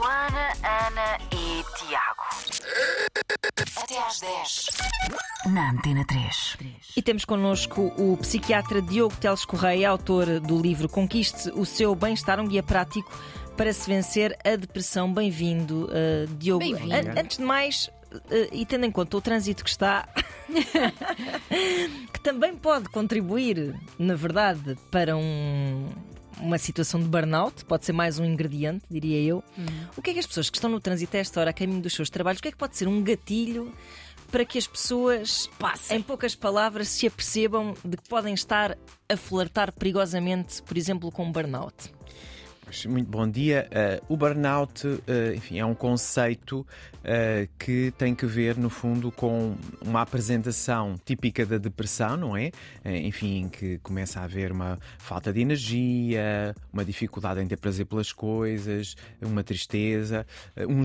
Joana, Ana e Tiago. Até às 10. Na Antena 3. E temos connosco o psiquiatra Diogo Teles Correia, autor do livro Conquiste o seu bem-estar, um guia prático para se vencer a depressão. Bem-vindo, uh, Diogo. Bem-vindo. An- antes de mais, uh, e tendo em conta o trânsito que está, que também pode contribuir, na verdade, para um- uma situação de burnout, pode ser mais um ingrediente, diria eu. O que é que as pessoas que estão no trânsito a esta hora, a caminho dos seus trabalhos, o que é que pode ser um gatilho para que as pessoas, em poucas palavras, se apercebam de que podem estar a flertar perigosamente, por exemplo, com um burnout? Pois, Muito bom dia. Eh, o burnout, eh, enfim, é um conceito eh, que tem que ver, no fundo, com uma apresentação típica da depressão, não é? Enfim, em que começa a haver uma falta de energia, uma dificuldade em ter prazer pelas coisas, uma tristeza, um,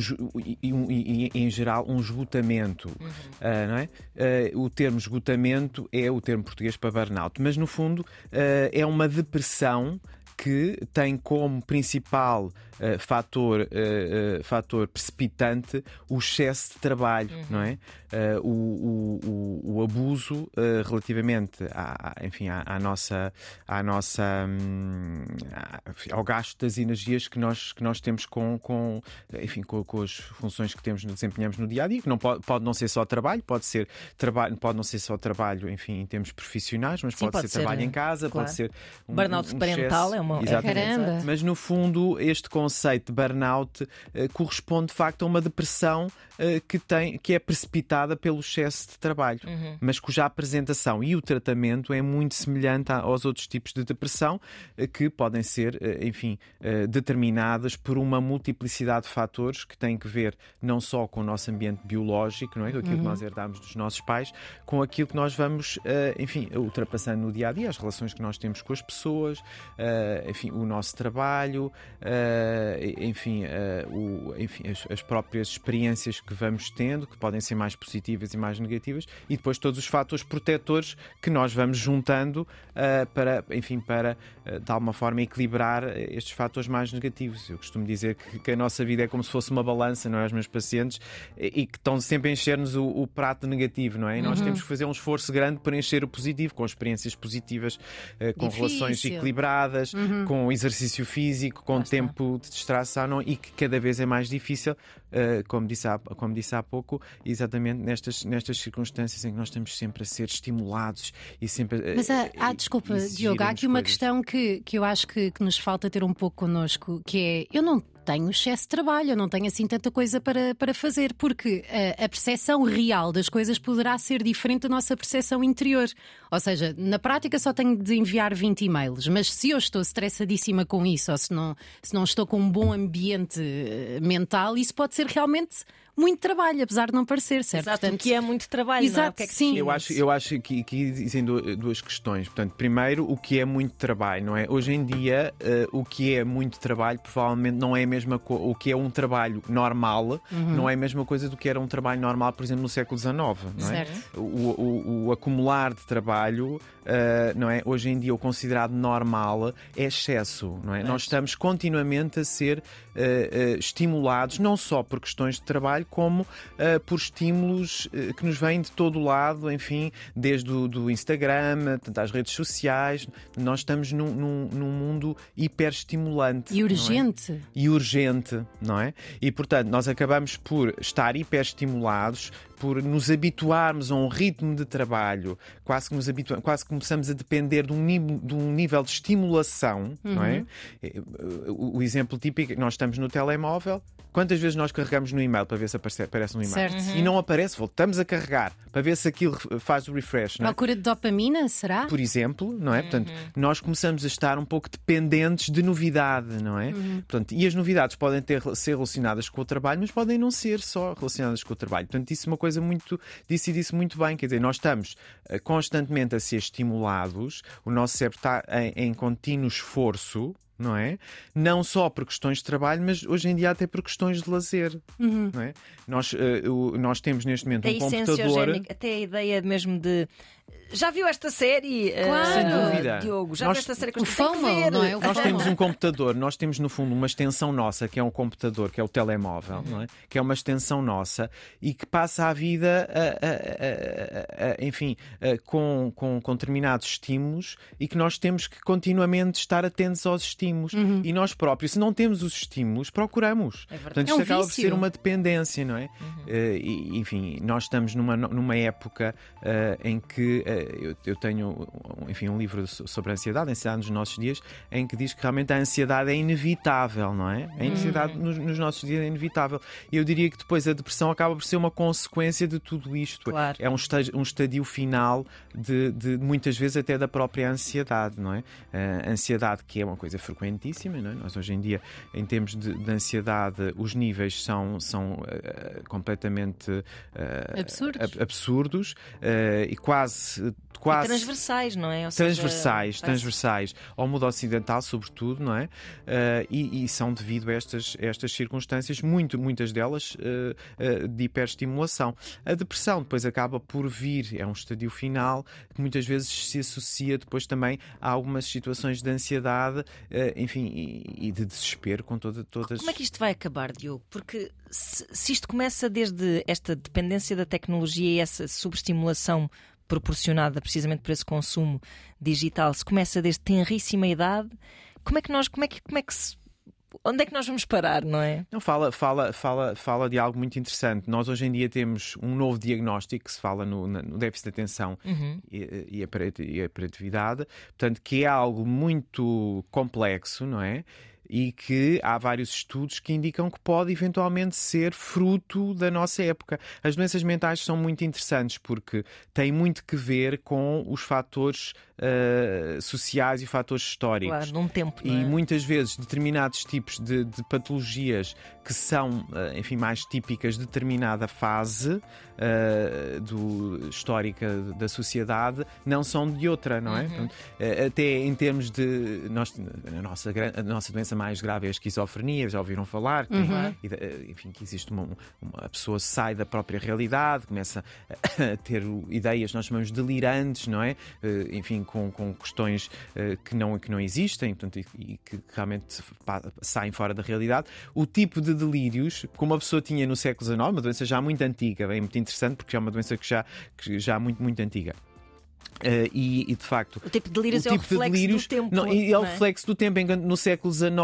e, um- e- em geral, um esgotamento, eh, não é? O termo esgotamento é o termo português para burnout, mas, no fundo, é uma depressão que tem como principal eh, fator, eh, fator precipitante o excesso de trabalho, não é? O, o- o- abuso relativamente à, enfim, à, à nossa, à nossa hum, ao gasto das energias que nós, que nós temos com, com, enfim, com, com as funções que temos, desempenhamos no dia a dia, que não pode, pode não ser só trabalho, pode ser trabalho, pode não ser só trabalho, enfim, em termos profissionais, mas Sim, pode, pode ser, ser, trabalho em casa, claro. pode ser um, Burnout um parental excesso. é uma- é Exatamente. Caramba. Mas no fundo, este conceito de burnout eh, corresponde de facto a uma depressão eh, que, tem, que é precipitada pelo excesso de trabalho, mas cuja apresentação e o tratamento é muito semelhante aos outros tipos de depressão eh, que podem ser, enfim, determinadas por uma multiplicidade de fatores que têm que ver não só com o nosso ambiente biológico, não é? com aquilo que nós herdamos dos nossos pais, com aquilo que nós vamos, enfim, ultrapassando no dia a dia, as relações que nós temos com as pessoas, enfim, o nosso trabalho, eh, enfim, eh, o- enfim, as, as próprias experiências que vamos tendo, que podem ser mais positivas e mais negativas, e depois todos os fatores protetores que nós vamos juntando eh, para, enfim, para eh, de alguma forma equilibrar eh, estes fatores mais negativos. Eu costumo dizer que, que a nossa vida é como se fosse uma balança, não é? Os meus pacientes e, que estão sempre a encher-nos o, o prato negativo, não é? E nós temos que fazer um esforço grande para encher o positivo, com experiências positivas, eh, com Difícil. relações equilibradas, com exercício físico, com tempo de distração e que cada vez é mais difícil, como, disse há, como disse há pouco, exatamente nestas, nestas circunstâncias em que nós estamos sempre a ser estimulados e sempre. eh, Mas há, há desculpa, Diogo, há aqui uma coisas. questão que, que eu acho que, que nos falta ter um pouco connosco, que é eu não tenho excesso de trabalho, eu não tenho assim tanta coisa para, para fazer, porque a, a percepção real das coisas poderá ser diferente da nossa percepção interior. Ou seja, na prática só tenho de enviar 20 e-mails, mas se eu estou estressadíssima com isso, ou se não, se não estou com um bom ambiente eh, mental, isso pode ser realmente muito trabalho, apesar de não parecer, certo? Exato, Portanto, que é muito trabalho, não é? Exato, O que é que sim. Eu acho, eu acho que, que existem du- duas questões. Portanto, primeiro, o que é muito trabalho, não é? Hoje em dia, eh, o que é muito trabalho provavelmente não é a mesma coisa. O que é um trabalho normal não é a mesma coisa do que era um trabalho normal, por exemplo, no século XIX, não é? Certo. O, o- o acumular de trabalho, eh, não é? Hoje em dia, o considerado normal é excesso, não é? Nós estamos continuamente a ser eh, estimulados, não só por questões de trabalho, como eh, por estímulos eh, que nos vêm de todo o lado, enfim, desde o do Instagram, tanto às redes sociais. Nós estamos num, num- num mundo hiperestimulante. E é? urgente. e urgente, não é? E portanto, nós acabamos por estar hiperestimulados, por nos habituarmos a um ritmo de trabalho, quase que nos quase que começamos a depender de um, nível, de um nível de estimulação, não é? Eh, O, exemplo típico, é que nós estamos no telemóvel, quantas vezes nós carregamos no e-mail para ver se aparece, aparece um e-mail? Certo. E não aparece, voltamos a carregar para ver se aquilo faz o refresh, não é? Procura de dopamina, será? por exemplo, não é? Portanto, nós começamos a estar um pouco dependentes de novidade, não é? Portanto, e as novidades podem ter, ser relacionadas com o trabalho, mas podem não ser só relacionadas com o trabalho. Portanto, isso é uma coisa muito. Disse e disse muito bem. Quer dizer, nós estamos eh, constantemente a ser estimulados, o nosso cérebro está em, em contínuo esforço. Não é? Não só por questões de trabalho, mas hoje em dia até por questões de lazer. Não é? nós, o- nós temos neste momento A um computador. até a ideia mesmo de Já viu esta série? Claro. uh, Sem dúvida. Diogo, já Nós- viu esta série? o Tem que FOMO, ver. não é? O Nós FOMO. temos um computador, nós temos no fundo uma extensão nossa, que é um computador, que é o telemóvel, não é? que é uma extensão nossa e que passa a vida, a- a- a- a- enfim, a- com, com, com determinados estímulos e que nós temos que continuamente estar atentos aos estímulos. E nós próprios, se não temos os estímulos, procuramos. É verdade. Portanto, É um isto acaba por vício. ser uma dependência, não é? Eh, e, enfim, nós estamos numa, numa época eh, em que eh, eu, eu tenho, um- enfim, um livro so- sobre a ansiedade, a ansiedade nos nossos dias, em que diz que realmente a ansiedade é inevitável, não é? A ansiedade nos, nos nossos dias é inevitável. E eu diria que depois a depressão acaba por ser uma consequência de tudo isto. Claro. É um estágio, um estadio final de, de muitas vezes até da própria ansiedade, não é? A ansiedade que é uma coisa frequentíssima, não é? Nós hoje em dia, em termos de, de ansiedade, os níveis são, são eh, completamente eh, Absurdos. ab- absurdos eh, e quase. E quase transversais, não é? Ou seja, transversais, parece- transversais ao mundo ocidental, sobretudo, não é? Eh, e, e são devido a estas, estas circunstâncias, muito, muitas delas eh, eh, de hiperestimulação. A depressão depois acaba por vir, é um estadio final que muitas vezes se associa depois também a algumas situações de ansiedade, enfim, e, e de desespero com toda, todas. Como é que isto vai acabar, Diogo? Porque se, se isto começa desde esta dependência da tecnologia e essa subestimulação proporcionada precisamente por esse consumo digital, se começa desde tenríssima idade, como é que nós, como é que, como é que se, onde é que nós vamos parar, não é? Não, fala, fala, fala, fala de algo muito interessante. Nós hoje em dia temos um novo diagnóstico que se fala no, no déficit de atenção e, e, e a hiperatividade, portanto, que é algo muito complexo, não é? E que há vários estudos que indicam que pode eventualmente ser fruto da nossa época. As doenças mentais são muito interessantes porque têm muito que ver com os fatores ah, sociais e fatores históricos. Claro, num tempo. E é? muitas vezes determinados tipos de, de patologias que são, eh, enfim, mais típicas de determinada fase eh, do, histórica da sociedade não são de outra, não é? Portanto, eh, até em termos de. Nós, a, nossa, a nossa doença mais grave é a esquizofrenia, já ouviram falar? Que, e, eh, enfim, que existe uma, uma. A pessoa sai da própria realidade, começa a ter ideias, nós chamamos de delirantes, não é? Enfim, com, com questões que, não, que não existem portanto, e, que realmente saem fora da realidade. O tipo de delírios, como a pessoa tinha no século XIX, uma doença já muito antiga, bem muito interessante, porque é uma doença que já, que já muito, muito antiga. Eh, e, e, de facto O tipo de delírios o é o tipo de reflexo delírios do tempo. não, e é o é? reflexo do tempo enquanto no século XIX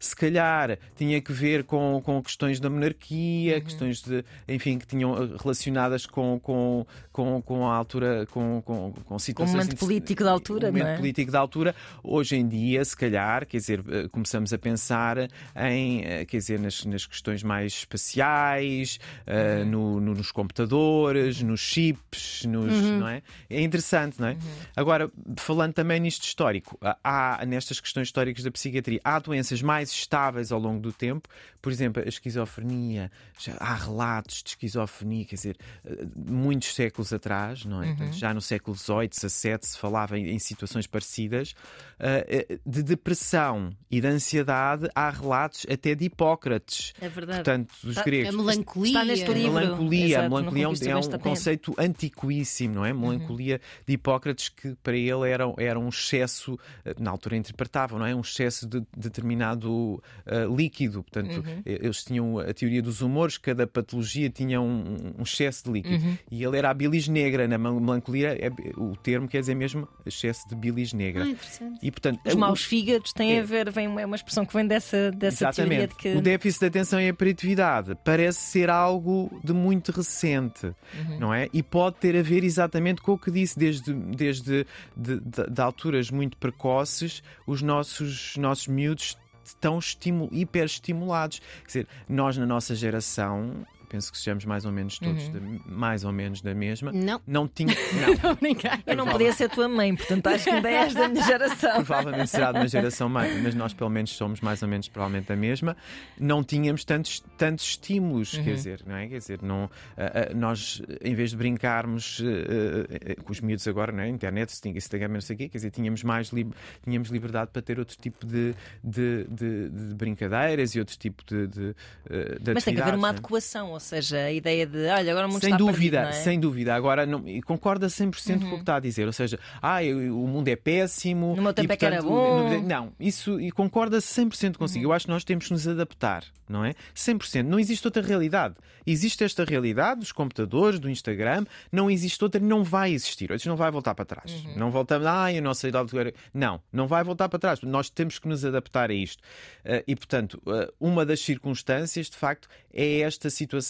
se calhar tinha que ver com, com questões da monarquia Uhum. questões de enfim que tinham eh, relacionadas com, com, com, com a altura com, com, com situações momento inter- político da altura, o momento não é? político da altura hoje em dia se calhar quer dizer eh, começamos a pensar em quer dizer nas, nas questões mais espaciais Uhum. no- no- nos computadores nos chips nos, Uhum. não é é interessante não é Agora, falando também nisto histórico, há nestas questões históricas da psiquiatria, há doenças mais estáveis ao longo do tempo, por exemplo, a esquizofrenia, já há relatos de esquizofrenia, quer dizer, eh, muitos séculos atrás, não é? Portanto, já no século XVIII, XVII se falava em, em situações parecidas, eh, de depressão e de ansiedade, há relatos até de Hipócrates, É verdade. portanto, dos Tá- gregos. A melancolia. Está neste A livro. melancolia, Exato, melancolia é um- é um conceito antiquíssimo, não é? Melancolia de Hipócrates, que para ele era, era um excesso, eh, na altura interpretavam, não é? Um excesso de determinado eh, líquido. Portanto, eh, eles tinham a teoria dos humores, cada patologia tinha um, um excesso de líquido. E ele era a bilis negra. Na mel- melancolia, é- o termo quer dizer mesmo excesso de bilis negra. Ah, interessante. E, portanto, Os maus fígados têm é. a ver, vem uma, uma expressão que vem dessa, dessa teoria Exatamente. de que. O déficit de atenção e a hiperatividade parece ser algo de muito recente, Uhum. não é? E pode ter a ver exatamente com o que disse, desde, desde de, de- de alturas muito precoces, os nossos, nossos miúdos estão estimu, hiperestimulados. Quer dizer, nós na nossa geração, penso que sejamos mais ou menos todos Uhum. da- mais ou menos da mesma, Não. não tinha. Não, Não, brincar. Eu não podia ser tua mãe, portanto acho que ainda és da minha geração. provavelmente será de uma geração mais, mas nós pelo menos somos mais ou menos provavelmente a mesma. Não tínhamos tantos, tantos estímulos, Uhum. quer dizer, não é? Quer dizer, não, ah, nós, em vez de brincarmos ah, com os miúdos agora, não é? Internet, Instagram, não sei o quê, quer dizer, tínhamos mais lib- tínhamos liberdade para ter outro tipo de, de, de- de brincadeiras e outro tipo de, de, ah, de Mas tem que haver uma é? adequação, ou seja, a ideia de, olha, agora o mundo sem está dúvida, perdido, é? sem dúvida. Agora, não, e concorda 100% com o que está a dizer. Ou seja, ah, eu- o mundo é péssimo. No meu tempo e, é que era portanto, bom. Não, isso e concorda 100% consigo. Eu acho que nós temos que nos adaptar, não é? 100%. Não existe outra realidade. Existe esta realidade dos computadores, do Instagram, não existe outra, não vai existir. Isso não vai voltar para trás. Não voltamos, ah, eu não sei de algo. Não, não vai voltar para trás. Nós temos que nos adaptar a isto. Eh, e, portanto, eh, uma das circunstâncias, de facto, é esta situação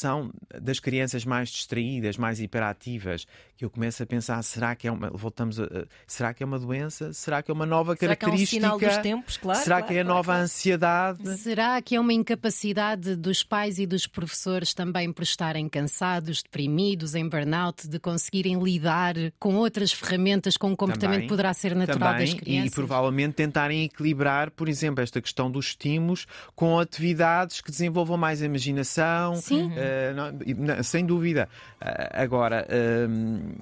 das crianças mais distraídas, mais hiperativas, que eu começo a pensar, será que é uma, voltamos a, será que é uma doença? Será que é uma nova Será que é um característica? sinal dos tempos? Claro, será claro, que é a claro, nova claro. ansiedade? Será que é uma incapacidade dos pais e dos professores também por estarem cansados, deprimidos, em burnout, de conseguirem lidar com outras ferramentas, com um comportamento Também, que poderá ser natural Também, das crianças? e provavelmente tentarem equilibrar, por exemplo, esta questão dos estímulos com atividades que desenvolvam mais a imaginação. Sim. Eh, não- e- não, sem dúvida. Ah, agora, hum,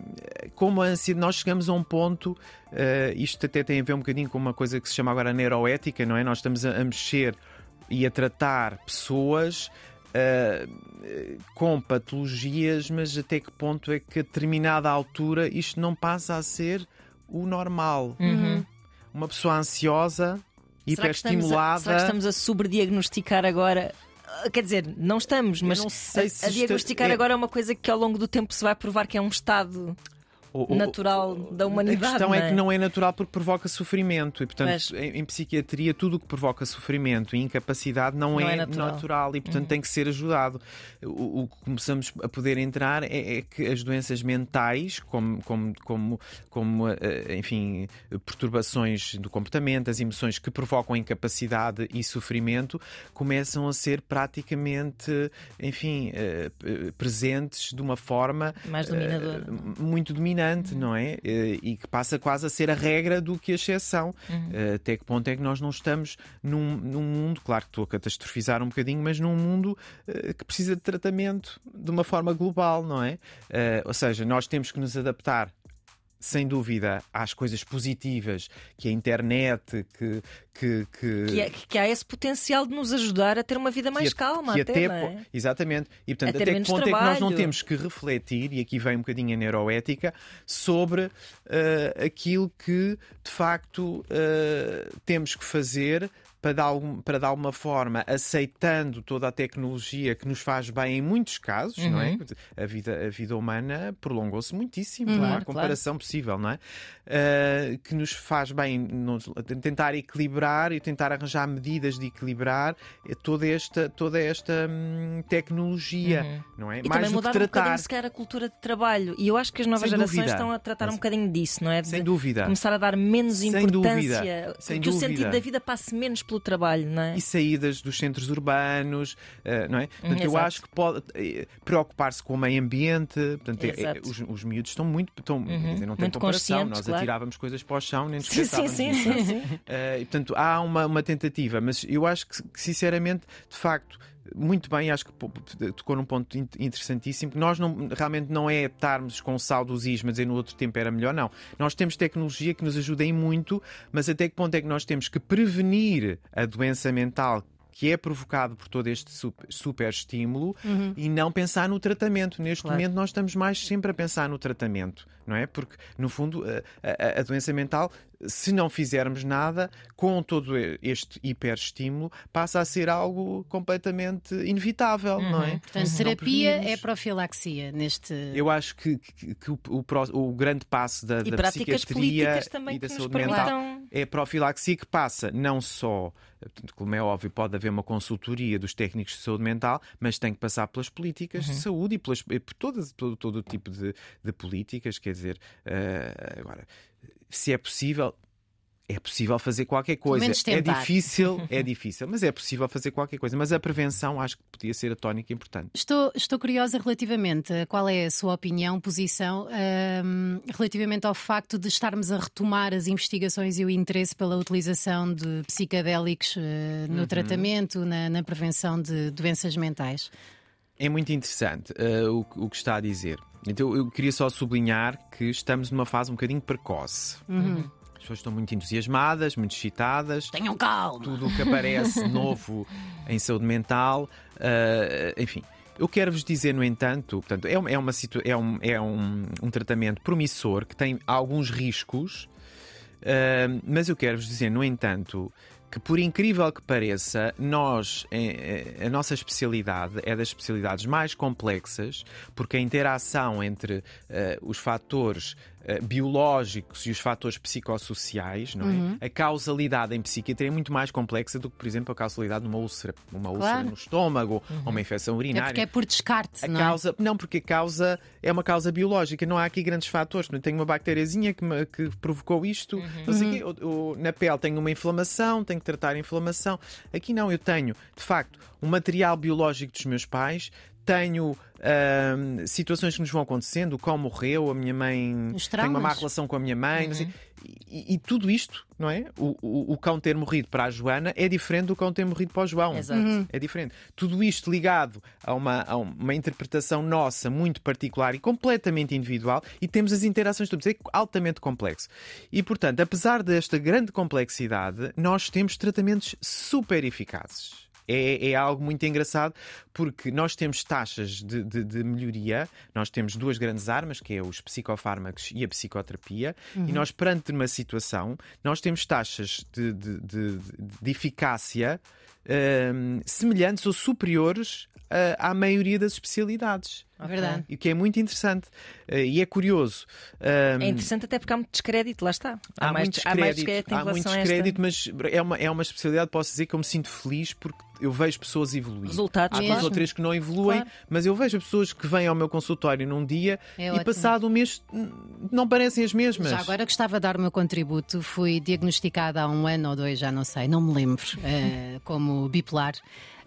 como a ansiedade, nós chegamos a um ponto, eh, isto até tem a ver um bocadinho com uma coisa que se chama agora neuroética, não é? Nós estamos a, mexer e a tratar pessoas. eh, com patologias, mas até que ponto é que a determinada altura isto não passa a ser o normal? Uhum. Uma pessoa ansiosa, Será hiperestimulada. Será que estamos a sobrediagnosticar agora? Ah, Quer dizer, não estamos, mas não sei a, se a isto diagnosticar é- agora é uma coisa que ao longo do tempo se vai provar que é um estado O- o- natural da humanidade. A questão é não que não é natural porque provoca sofrimento e, portanto, Pois. em, em psiquiatria, tudo o que provoca sofrimento e incapacidade não, Não é, é natural. Uhum. e, portanto, tem que ser ajudado. O, o que começamos a poder entrar é, é que as doenças mentais, como, como, como, como eh, enfim, perturbações do comportamento, as emoções que provocam incapacidade e sofrimento, começam a ser praticamente, enfim, eh, eh, presentes de uma forma Mais dominadora. eh, muito dominante, não é? Eh, E que passa quase a ser a regra do que a exceção. Eh, Até que ponto é que nós não estamos num, num mundo, claro que estou a catastrofizar um bocadinho, mas num mundo eh, que precisa de tratamento de uma forma global, não é? Ou seja, nós temos que nos adaptar. Sem dúvida, às coisas positivas que a internet, que. que, que... Que, é- que há esse potencial de nos ajudar a ter uma vida mais que, calma, até, até é? Exatamente. E portanto, A até que ponto é que nós não trabalho. temos que refletir, e aqui vem um bocadinho a neuroética, sobre eh, aquilo que de facto eh, temos que fazer para algum, para de alguma forma, aceitando toda a tecnologia que nos faz bem em muitos casos, não é? A vida, a vida humana prolongou-se muitíssimo, não há Claro, comparação possível, não é? Uh, que nos faz bem nos- tentar equilibrar e tentar arranjar medidas de equilibrar eh, toda esta, toda esta hum, tecnologia, não é? E Mais também mudar um tratar, bocadinho sequer a cultura de trabalho. E eu acho que as novas Sem gerações dúvida. estão a tratar um bocadinho disso, não é? De sem dúvida. Começar a dar menos Sem importância. dúvida. Sem que o dúvida. sentido da vida passe menos pelo trabalho, não é? e saídas dos centros urbanos, eh, não é? Portanto, eu exato. acho que pode eh, preocupar-se com o meio ambiente. Portanto, é- é-. Uhum. os, os miúdos estão muito, estão, quer dizer, não Muito comparação. Nós claro. atirávamos coisas para o chão, nem nos Sim, sim, sim, sim, sim. Eh, e, portanto, há uma, uma tentativa, mas eu acho que, que, sinceramente, de facto, muito bem, acho que pô, tocou num ponto in- interessantíssimo, que nós não, realmente não é estarmos com saudosismo a dizer no outro tempo era melhor, não. Nós temos tecnologia que nos ajuda em muito, mas até que ponto é que nós temos que prevenir a doença mental que é provocado por todo este super, estímulo e não pensar no tratamento. Neste Claro. momento nós estamos mais sempre a pensar no tratamento, não é? Porque, no fundo, a, a- a doença mental, se não fizermos nada, com todo este hiperestímulo, passa a ser algo completamente inevitável, não é? Portanto, Se não terapia é profilaxia neste. Eu acho que, que- que o, o o grande passo da, E da práticas psiquiatria políticas também e da que nos saúde mental permitam- é a profilaxia que passa não só, portanto, como é óbvio, pode haver uma consultoria dos técnicos de saúde mental, mas tem que passar pelas políticas Uhum. de saúde e, pelas, e por todas, todo, todo o tipo de, de políticas. Quer dizer, eh, agora, se é possível. É possível fazer qualquer coisa. É difícil, é difícil, mas é possível fazer qualquer coisa. Mas a prevenção acho que podia ser a tónica importante. Estou, estou curiosa relativamente a qual é a sua opinião, posição, relativamente ao facto de estarmos a retomar as investigações e o interesse pela utilização de psicadélicos eh, no tratamento, na, na prevenção de doenças mentais. É muito interessante eh, o, que- o que está a dizer. Então eu queria só sublinhar que estamos numa fase um bocadinho precoce. As pessoas estão muito entusiasmadas, muito excitadas. Tenham calma! Tudo o que aparece novo em saúde mental, eh, enfim. Eu quero vos dizer, no entanto, portanto, é, uma, é, uma é, um, é um, um tratamento promissor que tem alguns riscos, uh, mas eu quero vos dizer, no entanto, que por incrível que pareça, nós, a nossa especialidade é das especialidades mais complexas, porque a interação entre uh, os fatores biológicos e os fatores psicossociais, não é? Uhum. A causalidade em psiquiatria é muito mais complexa do que, por exemplo, a causalidade numa úlcera, uma úlcera claro. no estômago uhum. ou uma infecção urinária. É porque é por descarte, a não causa, é? Não, porque a causa é uma causa biológica, não há aqui grandes fatores. Tenho uma bactériazinha que, me, que provocou isto, uhum. o, o, na pele tenho uma inflamação, tenho que tratar a inflamação. Aqui não, eu tenho, de facto, um material biológico dos meus pais, tenho uh, situações que nos vão acontecendo, o qual morreu, a minha mãe tem uma má relação com a minha mãe, uhum. e, e, tudo isto, não é? O, o, o, cão ter morrido para a Joana é diferente do cão ter morrido para o João. Exato. Uhum. É diferente. Tudo isto ligado a uma, a uma interpretação nossa muito particular e completamente individual, e temos as interações todas, é altamente complexo. E portanto, apesar desta grande complexidade, nós temos tratamentos super eficazes é, é algo muito engraçado porque nós temos taxas de, de, de, melhoria, nós temos duas grandes armas, que é os psicofármacos e a psicoterapia, uhum. e nós, perante uma situação, nós temos taxas de, de eficácia uh, semelhantes ou superiores uh, à maioria das especialidades. É verdade. E que é muito interessante. Uh, e é curioso. Um, é interessante até porque há muito descrédito, lá está. Há, há mais descrédito, há, mais descrédito, há muito descrédito mas é uma, é uma especialidade, posso dizer, que eu me sinto feliz porque eu vejo pessoas evoluir. Resultados Há duas ou três que não evoluem, claro. mas eu vejo pessoas que vêm ao meu consultório num dia é e ótimo. passado um mês não parecem as mesmas. Já agora gostava de dar o meu contributo. Fui diagnosticada há um ano ou dois, já não sei, não me lembro, uh, como bipolar.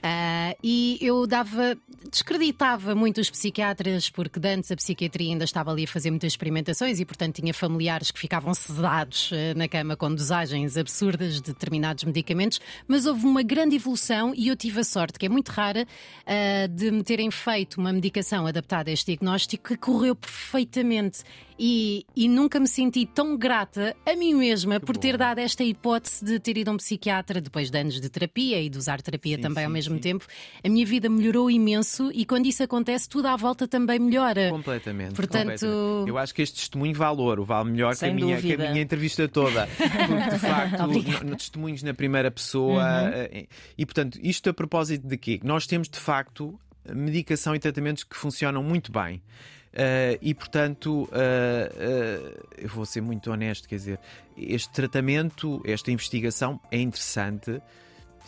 Uh, e eu dava, descreditava muito os psiquiatras, porque antes a psiquiatria ainda estava ali a fazer muitas experimentações e, portanto, tinha familiares que ficavam sedados uh, na cama com dosagens absurdas de determinados medicamentos. Mas houve uma grande evolução e eu tive a sorte, que é muito rara, uh, de me terem feito uma medicação adaptada a este diagnóstico que correu perfeitamente. E, e, nunca me senti tão grata a mim mesma que por bom. ter dado esta hipótese de ter ido a um psiquiatra depois de anos de terapia e de usar terapia sim, também sim, ao mesmo sim. tempo. A minha vida melhorou imenso e quando isso acontece, tudo à volta também melhora. Completamente. Portanto, completamente. eu acho que este testemunho valor, o vale melhor que a, minha, que a, minha, entrevista toda. Porque de facto, no, testemunhos na primeira pessoa. Uhum. Eh, e portanto, isto a propósito de quê? Nós temos de facto medicação e tratamentos que funcionam muito bem. Uh, e portanto, uh, uh, eu vou ser muito honesto, quer dizer, este tratamento, esta investigação é interessante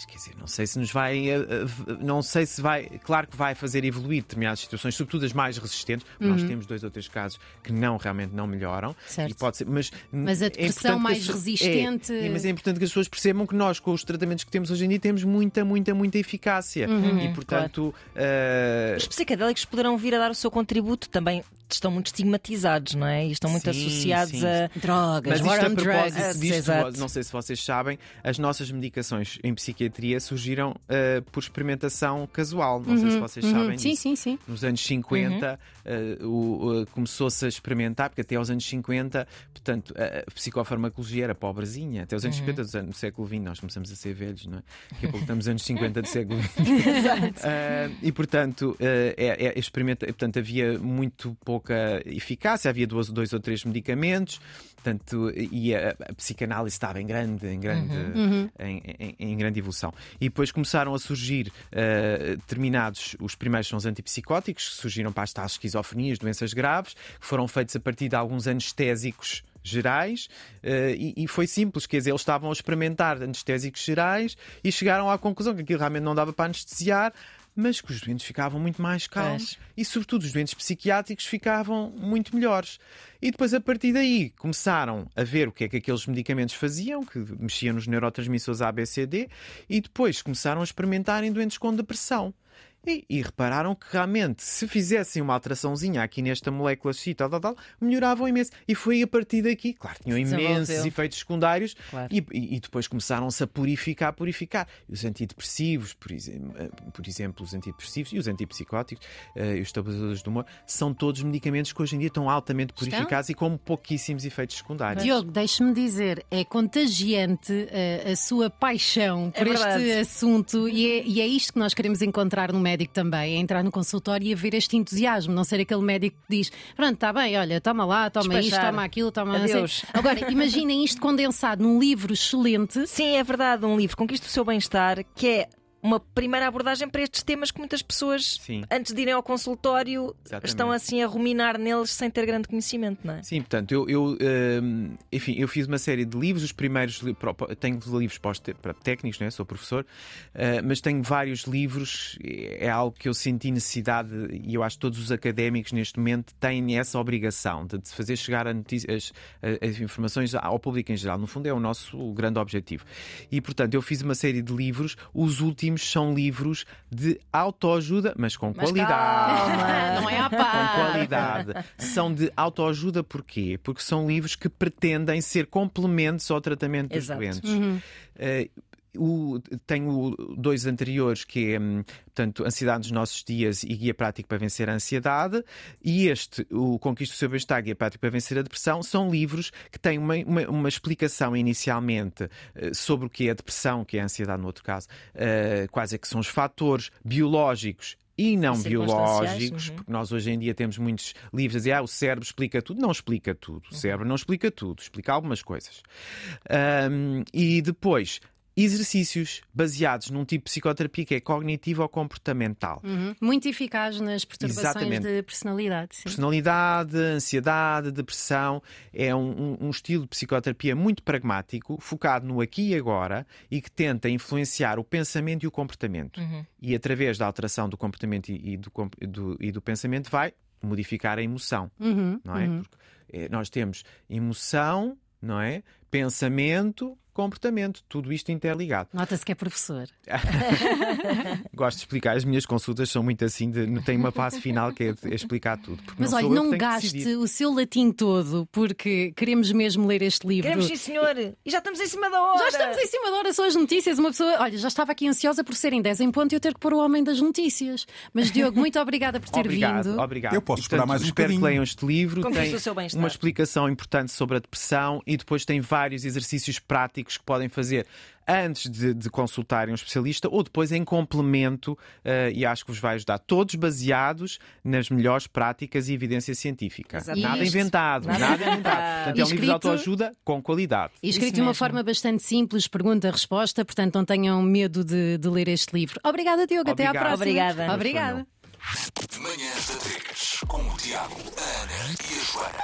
quer dizer, não sei se nos vai. Eh, eh, não sei se vai. Claro que vai fazer evoluir determinadas situações, sobretudo as mais resistentes. Uhum. Nós temos dois ou três casos que não realmente não melhoram. Certo. E pode ser, mas, mas a é depressão é mais resistente. É, mas é importante que as pessoas percebam que nós, com os tratamentos que temos hoje em dia, temos muita, muita, muita eficácia. Uhum, e portanto. Claro. Uh... Os psicadélicos poderão vir a dar o seu contributo também. Estão muito estigmatizados, não é? E estão muito sim, associados sim. a drogas, mas isto a propósito disto, não sei se vocês sabem, as nossas medicações em psiquiatria psiquiatria surgiram uh, por experimentação casual. Não uhum, sei se uhum, vocês uhum, sabem sim, disso. Sim, sim. Nos anos 50 uhum. uh, começou-se a experimentar, porque até aos anos 50, portanto, a psicofarmacologia era pobrezinha. Até aos anos uhum. 50 do, do século XX, nós começamos a ser velhos, não é? Daqui a pouco estamos nos anos 50 do século XX. uh, e, portanto, é, é, experimenta, portanto, havia muito pouca eficácia, havia dois, dois ou três medicamentos. Portanto, e a, a psicanálise estava em grande, em grande, uhum. em, em, em, grande evolução. E depois começaram a surgir uh, determinados, os primeiros são os antipsicóticos, que surgiram para as tais esquizofrenias, doenças graves, que foram feitos a partir de alguns anestésicos gerais uh, e, e, foi simples, quer dizer, eles estavam a experimentar anestésicos gerais e chegaram à conclusão que aquilo realmente não dava para anestesiar, mas que os doentes ficavam muito mais calmos e, sobretudo, os doentes psiquiátricos ficavam muito melhores. E depois, a partir daí, começaram a ver o que é que aqueles medicamentos faziam, que mexiam nos neurotransmissores ABCD, e depois começaram a experimentar em doentes com depressão. E, e, repararam que realmente, se fizessem uma alteraçãozinha aqui nesta molécula X, tal, tal, tal, melhoravam imenso. E foi a partir daqui, claro, tinham imensos efeitos secundários claro. e, e, depois começaram-se a purificar, purificar. Os antidepressivos, por exemplo, eh, por exemplo os antidepressivos e os antipsicóticos uh, e os estabilizadores do humor, são todos medicamentos que hoje em dia estão altamente purificados estão? e com pouquíssimos efeitos secundários. Diogo, deixe-me dizer, é contagiante uh, a sua paixão por é este assunto e é, e é isto que nós queremos encontrar no médico médico também, é entrar no consultório e a ver este entusiasmo, não ser aquele médico que diz: pronto, está bem, olha, toma lá, toma Despachar. isto, toma aquilo, toma Adeus. Agora, imaginem isto condensado num livro excelente. Sim, é verdade, um livro Conquista o seu bem-estar, que é uma primeira abordagem para estes temas que muitas pessoas, Sim. antes de irem ao consultório, Exatamente. estão assim a ruminar neles sem ter grande conhecimento, não é? Sim, portanto, eu, eu, hum, enfim, eu fiz uma série de livros, os primeiros tenho livros para, técnicos, né? sou professor, ah, mas tenho vários livros, é algo que eu senti necessidade e eu acho que todos os académicos neste momento têm essa obrigação de, fazer chegar as, as informações ao público em geral. No fundo, é o nosso grande objetivo. E, portanto, eu fiz uma série de livros, os últimos são livros de autoajuda, mas com Mas qualidade. calma. Não é à Com pá. qualidade. São de autoajuda porquê? Porque são livros que pretendem ser complementos ao tratamento dos Exato. doentes. Eh, o- tenho dois anteriores que é hum, portanto, Ansiedade nos Nossos Dias e Guia Prático para Vencer a Ansiedade e este, o Conquista o Seu Bem-Estar, Guia Prático para Vencer a Depressão são livros que têm uma, uma, uma explicação inicialmente eh, sobre o que é a depressão, que é a ansiedade no outro caso, eh, quais é que são os fatores biológicos e não biológicos, uhum. porque nós hoje em dia temos muitos livros a dizer ah, o cérebro explica tudo. Não explica tudo. O cérebro não explica tudo, explica algumas coisas. Ahm, e depois, exercícios baseados num tipo de psicoterapia que é cognitivo ou comportamental. Uhum. Muito eficaz nas perturbações Exatamente. de personalidade. Sim. Personalidade, ansiedade, depressão é um, um- um estilo de psicoterapia muito pragmático, focado no aqui e agora e que tenta influenciar o pensamento e o comportamento. E através da alteração do comportamento e, e do, do- e do pensamento vai modificar a emoção, Uhum, não é? Porque eh, nós temos emoção, não é? Pensamento, comportamento, tudo isto interligado. Nota-se que é professor. Gosto de explicar, as minhas consultas são muito assim, de, não tem uma fase final que é, de explicar tudo. Mas não olha, que não que gaste o seu latim todo, porque queremos mesmo ler este livro. Queremos, sim, senhor. E já estamos em cima da hora. Já estamos em cima da hora, são as notícias. Uma pessoa, olha, já estava aqui ansiosa por serem 10 em ponto e eu ter que pôr o homem das notícias. Mas, Diogo, muito obrigada por ter Obrigado, vindo. obrigado. Eu posso E, esperar mais um Espero que bocadinho. leiam este livro. Conquista tem o seu bem-estar. uma explicação importante sobre a depressão e depois tem vários exercícios práticos que podem fazer antes de, de consultarem um especialista ou depois em complemento eh, e acho que vos vai ajudar. Todos baseados nas melhores práticas e evidência científica. Exatamente. Nada Isto- inventado, Nada nada, inventado. Portanto, é um livro de autoajuda com qualidade. E escrito de uma forma bastante simples, pergunta-resposta, portanto não tenham medo de, de ler este livro. Obrigada, Diogo. Até à Obrigado. próxima. Obrigada. Obrigada. Manhãs da 3, com o Tiago, a Ana e a Joana.